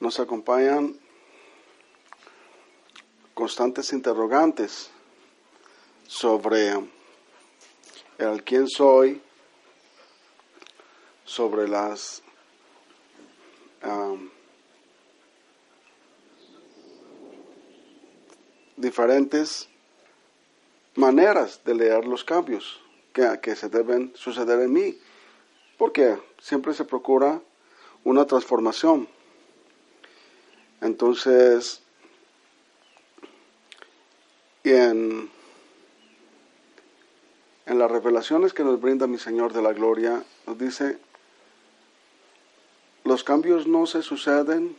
nos acompañan constantes interrogantes sobre el quién soy, sobre las diferentes maneras de leer los cambios que, que se deben suceder en mí, porque siempre se procura una transformación. Entonces, en, en las revelaciones que nos brinda mi Señor de la Gloria, nos dice, los cambios no se suceden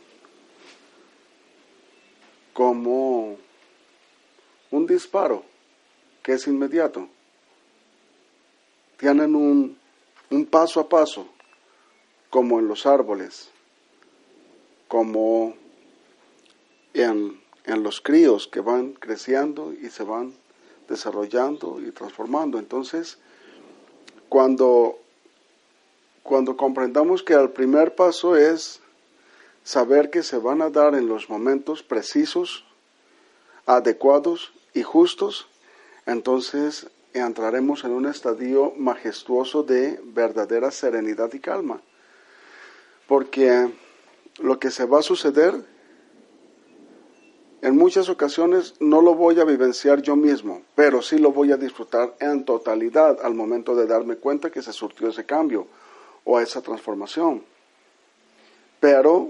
como un disparo que es inmediato. Tienen un, un paso a paso, como en los árboles, como en, en los críos que van creciendo y se van desarrollando y transformando. Entonces, cuando, cuando comprendamos que el primer paso es saber que se van a dar en los momentos precisos, adecuados y justos, entonces entraremos en un estadio majestuoso de verdadera serenidad y calma. Porque lo que se va a suceder en muchas ocasiones no lo voy a vivenciar yo mismo, pero sí lo voy a disfrutar en totalidad al momento de darme cuenta que se surtió ese cambio o esa transformación. Pero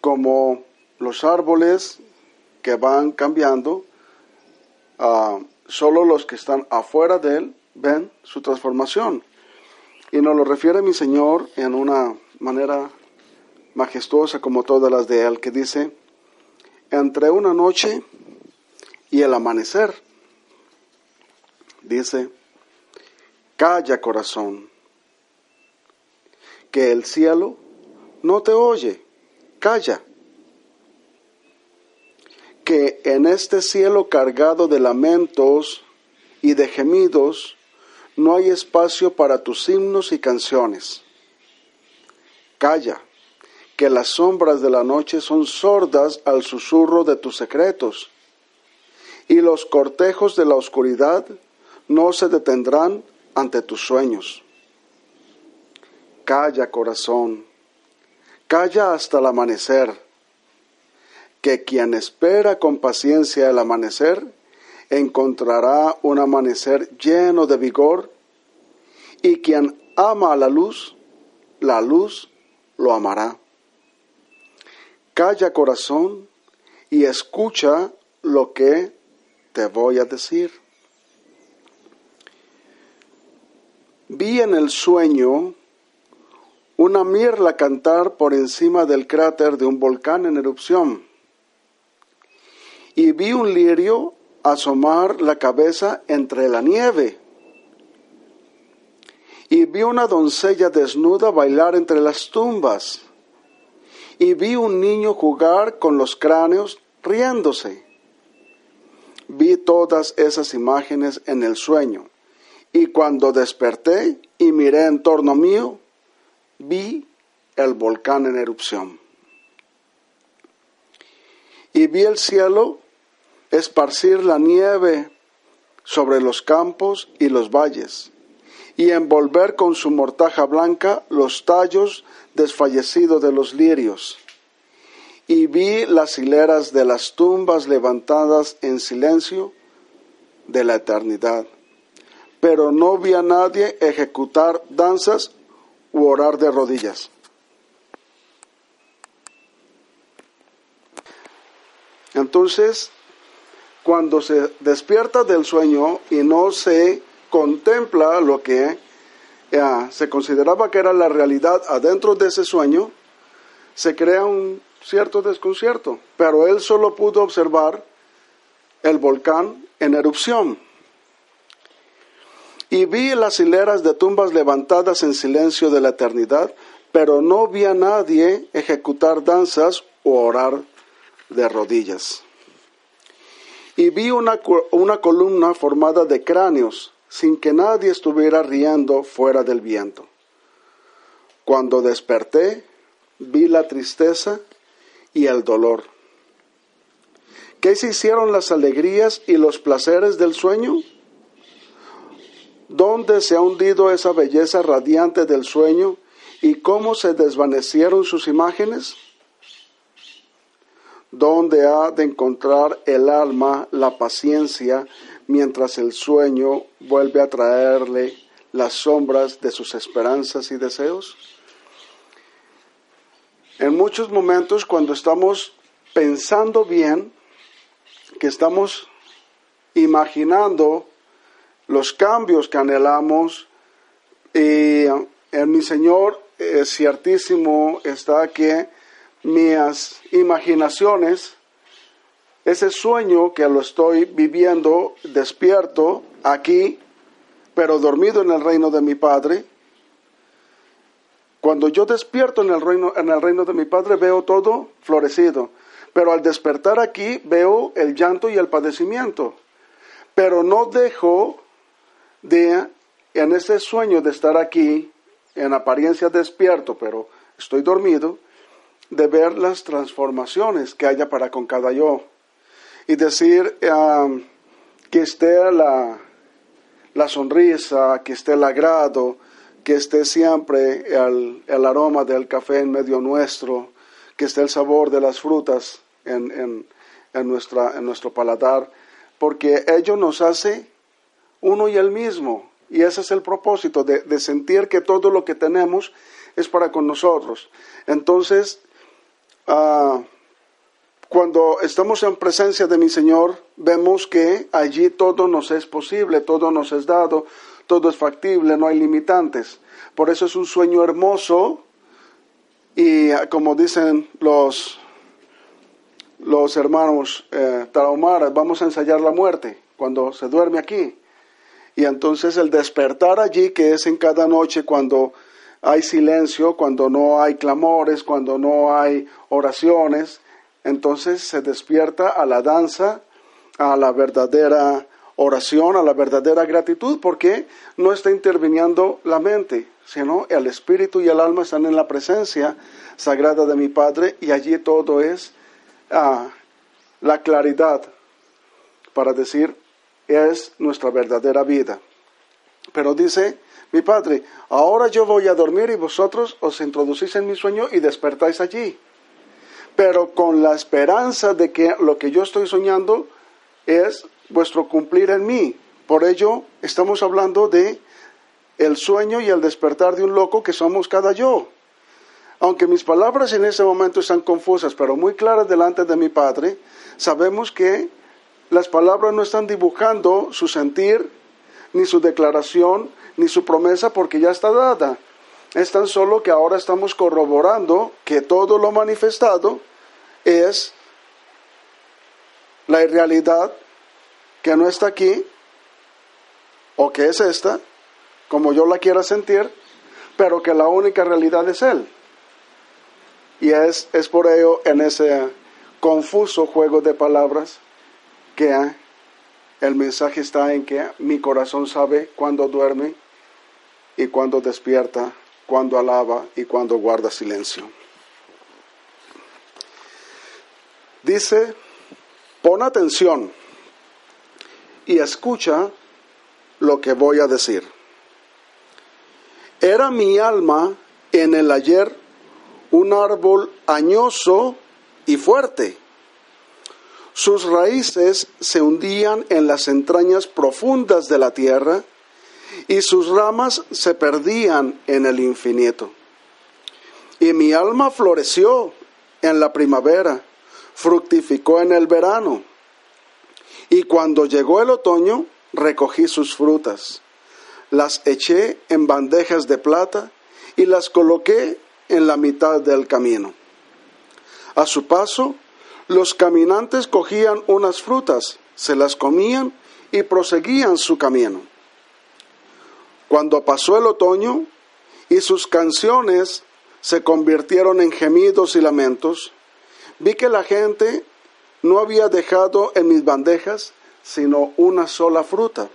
como los árboles que van cambiando, uh, solo los que están afuera de él ven su transformación. Y nos lo refiere mi Señor en una manera majestuosa como todas las de él, que dice, entre una noche y el amanecer. Dice, calla corazón, que el cielo no te oye, calla. Que en este cielo cargado de lamentos y de gemidos no hay espacio para tus himnos y canciones. Calla que las sombras de la noche son sordas al susurro de tus secretos, y los cortejos de la oscuridad no se detendrán ante tus sueños. Calla, corazón, calla hasta el amanecer, que quien espera con paciencia el amanecer encontrará un amanecer lleno de vigor, y quien ama a la luz, la luz lo amará. Calla corazón y escucha lo que te voy a decir. Vi en el sueño una mirla cantar por encima del cráter de un volcán en erupción. Y vi un lirio asomar la cabeza entre la nieve. Y vi una doncella desnuda bailar entre las tumbas y vi un niño jugar con los cráneos riéndose. Vi todas esas imágenes en el sueño y cuando desperté y miré en torno mío, vi el volcán en erupción. Y vi el cielo esparcir la nieve sobre los campos y los valles, y envolver con su mortaja blanca los tallos desfallecido de los lirios, y vi las hileras de las tumbas levantadas en silencio de la eternidad. Pero no vi a nadie ejecutar danzas u orar de rodillas. Entonces, cuando se despierta del sueño y no se contempla lo que se consideraba que era la realidad adentro de ese sueño, se crea un cierto desconcierto, pero él solo pudo observar el volcán en erupción. Y vi las hileras de tumbas levantadas en silencio de la eternidad, pero no vi a nadie ejecutar danzas o orar de rodillas. Y vi una, una columna formada de cráneos sin que nadie estuviera riendo fuera del viento. Cuando desperté, vi la tristeza y el dolor. ¿Qué se hicieron las alegrías y los placeres del sueño? ¿Dónde se ha hundido esa belleza radiante del sueño y cómo se desvanecieron sus imágenes? ¿Dónde ha de encontrar el alma la paciencia mientras el sueño vuelve a traerle las sombras de sus esperanzas y deseos? En muchos momentos cuando estamos pensando bien, que estamos imaginando los cambios que anhelamos, y en mi Señor es ciertísimo está que mis imaginaciones, ese sueño que lo estoy viviendo despierto aquí, pero dormido en el reino de mi Padre, cuando yo despierto en el reino, en el reino de mi Padre veo todo florecido, pero al despertar aquí veo el llanto y el padecimiento, pero no dejo de, en ese sueño de estar aquí, en apariencia despierto, pero estoy dormido, de ver las transformaciones que haya para con cada yo y decir que esté la, la sonrisa, que esté el agrado, que esté siempre el, aroma del café en medio nuestro, que esté el sabor de las frutas en, nuestra, en nuestro paladar, porque ello nos hace uno y el mismo. Y ese es el propósito, de, sentir que todo lo que tenemos es para con nosotros. Entonces, ah, cuando estamos en presencia de mi Señor, vemos que allí todo nos es posible, todo nos es dado, todo es factible, no hay limitantes. Por eso es un sueño hermoso y ah, como dicen los, los hermanos eh, vamos a ensayar la muerte cuando se duerme aquí. Y entonces el despertar allí, que es en cada noche cuando hay silencio, cuando no hay clamores, cuando no hay oraciones, entonces se despierta a la danza, a la verdadera oración, a la verdadera gratitud, porque no está interviniendo la mente, sino el espíritu y el alma están en la presencia sagrada de mi Padre y allí todo es ah, la claridad para decir es nuestra verdadera vida. Pero dice mi Padre, ahora yo voy a dormir y vosotros os introducís en mi sueño y despertáis allí. Pero con la esperanza de que lo que yo estoy soñando es vuestro cumplir en mí. Por ello estamos hablando de el sueño y el despertar de un loco que somos cada yo. Aunque mis palabras en ese momento están confusas, pero muy claras delante de mi Padre, sabemos que las palabras no están dibujando su sentir, ni su declaración, ni su promesa, porque ya está dada. Es tan solo que ahora estamos corroborando que todo lo manifestado es la irrealidad que no está aquí, o que es esta, como yo la quiera sentir, pero que la única realidad es Él. Y es, es por ello en ese confuso juego de palabras que el mensaje está en que mi corazón sabe cuándo duerme y cuándo despierta, cuándo alaba y cuándo guarda silencio. Dice, pon atención y escucha lo que voy a decir. Era mi alma en el ayer un árbol añoso y fuerte sus raíces se hundían en las entrañas profundas de la tierra y sus ramas se perdían en el infinito. Y mi alma floreció en la primavera, fructificó en el verano. Y cuando llegó el otoño, recogí sus frutas. Las eché en bandejas de plata y las coloqué en la mitad del camino. A su paso, los caminantes cogían unas frutas, se las comían y proseguían su camino. Cuando pasó el otoño y sus canciones se convirtieron en gemidos y lamentos, vi que la gente no había dejado en mis bandejas sino una sola fruta.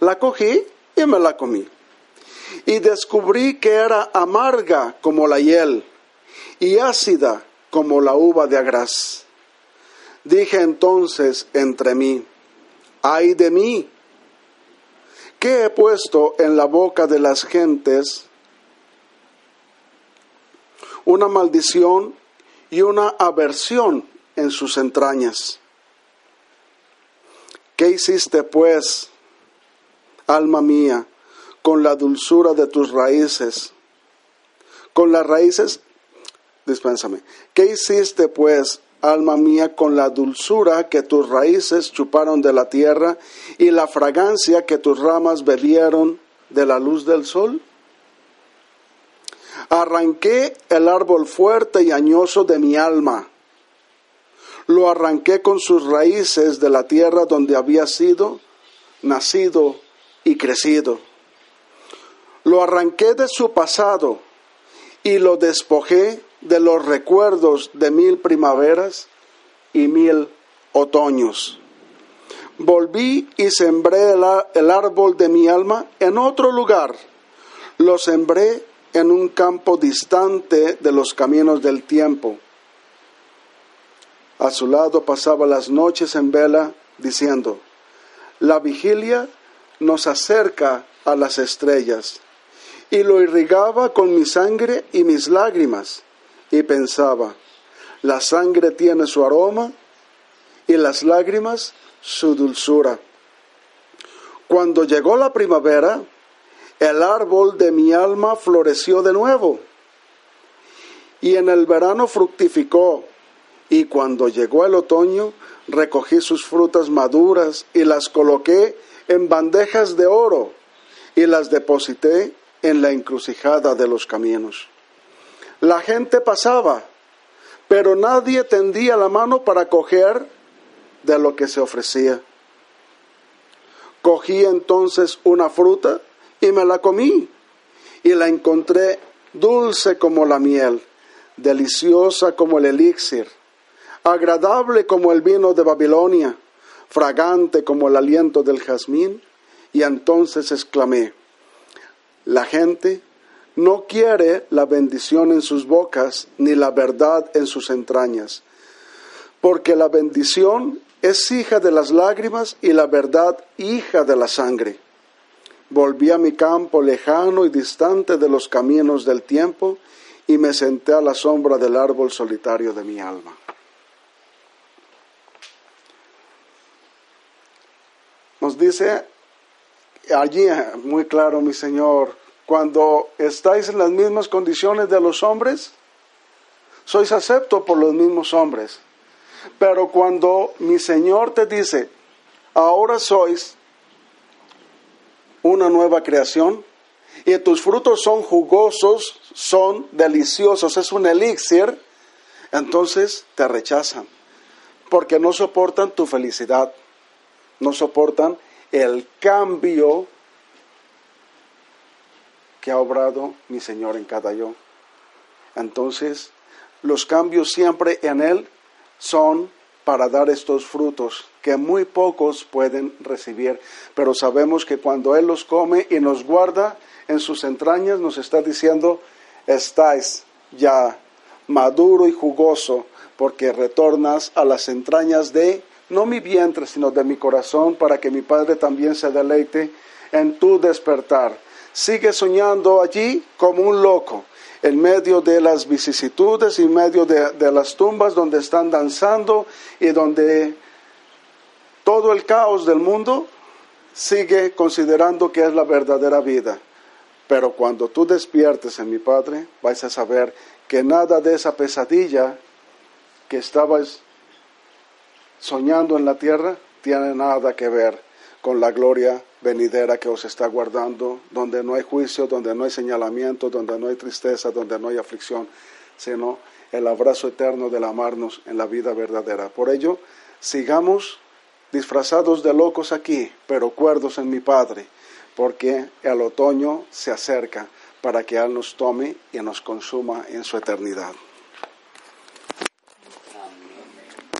La cogí y me la comí. Y descubrí que era amarga como la hiel y ácida como la uva de agraz. Dije entonces entre mí, ay de mí, ¿qué he puesto en la boca de las gentes? Una maldición y una aversión en sus entrañas. ¿Qué hiciste pues, alma mía, con la dulzura de tus raíces? Con las raíces, dispénsame, ¿qué hiciste pues, alma mía, con la dulzura que tus raíces chuparon de la tierra y la fragancia que tus ramas bebieron de la luz del sol? Arranqué el árbol fuerte y añoso de mi alma lo arranqué con sus raíces de la tierra donde había sido nacido y crecido. Lo arranqué de su pasado y lo despojé de los recuerdos de mil primaveras y mil otoños. Volví y sembré el, árbol de mi alma en otro lugar. Lo sembré en un campo distante de los caminos del tiempo a su lado pasaba las noches en vela, diciendo, la vigilia nos acerca a las estrellas, y lo irrigaba con mi sangre y mis lágrimas, y pensaba, la sangre tiene su aroma y las lágrimas su dulzura. Cuando llegó la primavera, el árbol de mi alma floreció de nuevo, y en el verano fructificó y cuando llegó el otoño, recogí sus frutas maduras y las coloqué en bandejas de oro y las deposité en la encrucijada de los caminos. La gente pasaba, pero nadie tendía la mano para coger de lo que se ofrecía. Cogí entonces una fruta y me la comí y la encontré dulce como la miel, deliciosa como el elixir agradable como el vino de Babilonia, fragante como el aliento del jazmín, y entonces exclamé, la gente no quiere la bendición en sus bocas ni la verdad en sus entrañas, porque la bendición es hija de las lágrimas y la verdad hija de la sangre. Volví a mi campo lejano y distante de los caminos del tiempo y me senté a la sombra del árbol solitario de mi alma. Nos dice allí muy claro, mi Señor, cuando estáis en las mismas condiciones de los hombres, sois acepto por los mismos hombres. Pero cuando mi Señor te dice, ahora sois una nueva creación y tus frutos son jugosos, son deliciosos, es un elixir, entonces te rechazan porque no soportan tu felicidad no soportan el cambio que ha obrado mi Señor en cada yo. Entonces, los cambios siempre en Él son para dar estos frutos que muy pocos pueden recibir, pero sabemos que cuando Él los come y nos guarda en sus entrañas, nos está diciendo, estáis ya maduro y jugoso, porque retornas a las entrañas de no mi vientre, sino de mi corazón, para que mi Padre también se deleite en tu despertar. Sigue soñando allí como un loco, en medio de las vicisitudes, en medio de, de las tumbas donde están danzando y donde todo el caos del mundo sigue considerando que es la verdadera vida. Pero cuando tú despiertes en mi Padre, vais a saber que nada de esa pesadilla que estabas soñando en la tierra tiene nada que ver con la gloria venidera que os está guardando, donde no hay juicio, donde no hay señalamiento, donde no hay tristeza, donde no hay aflicción, sino el abrazo eterno del amarnos en la vida verdadera. Por ello, sigamos disfrazados de locos aquí, pero cuerdos en mi Padre, porque el otoño se acerca para que Él nos tome y nos consuma en su eternidad.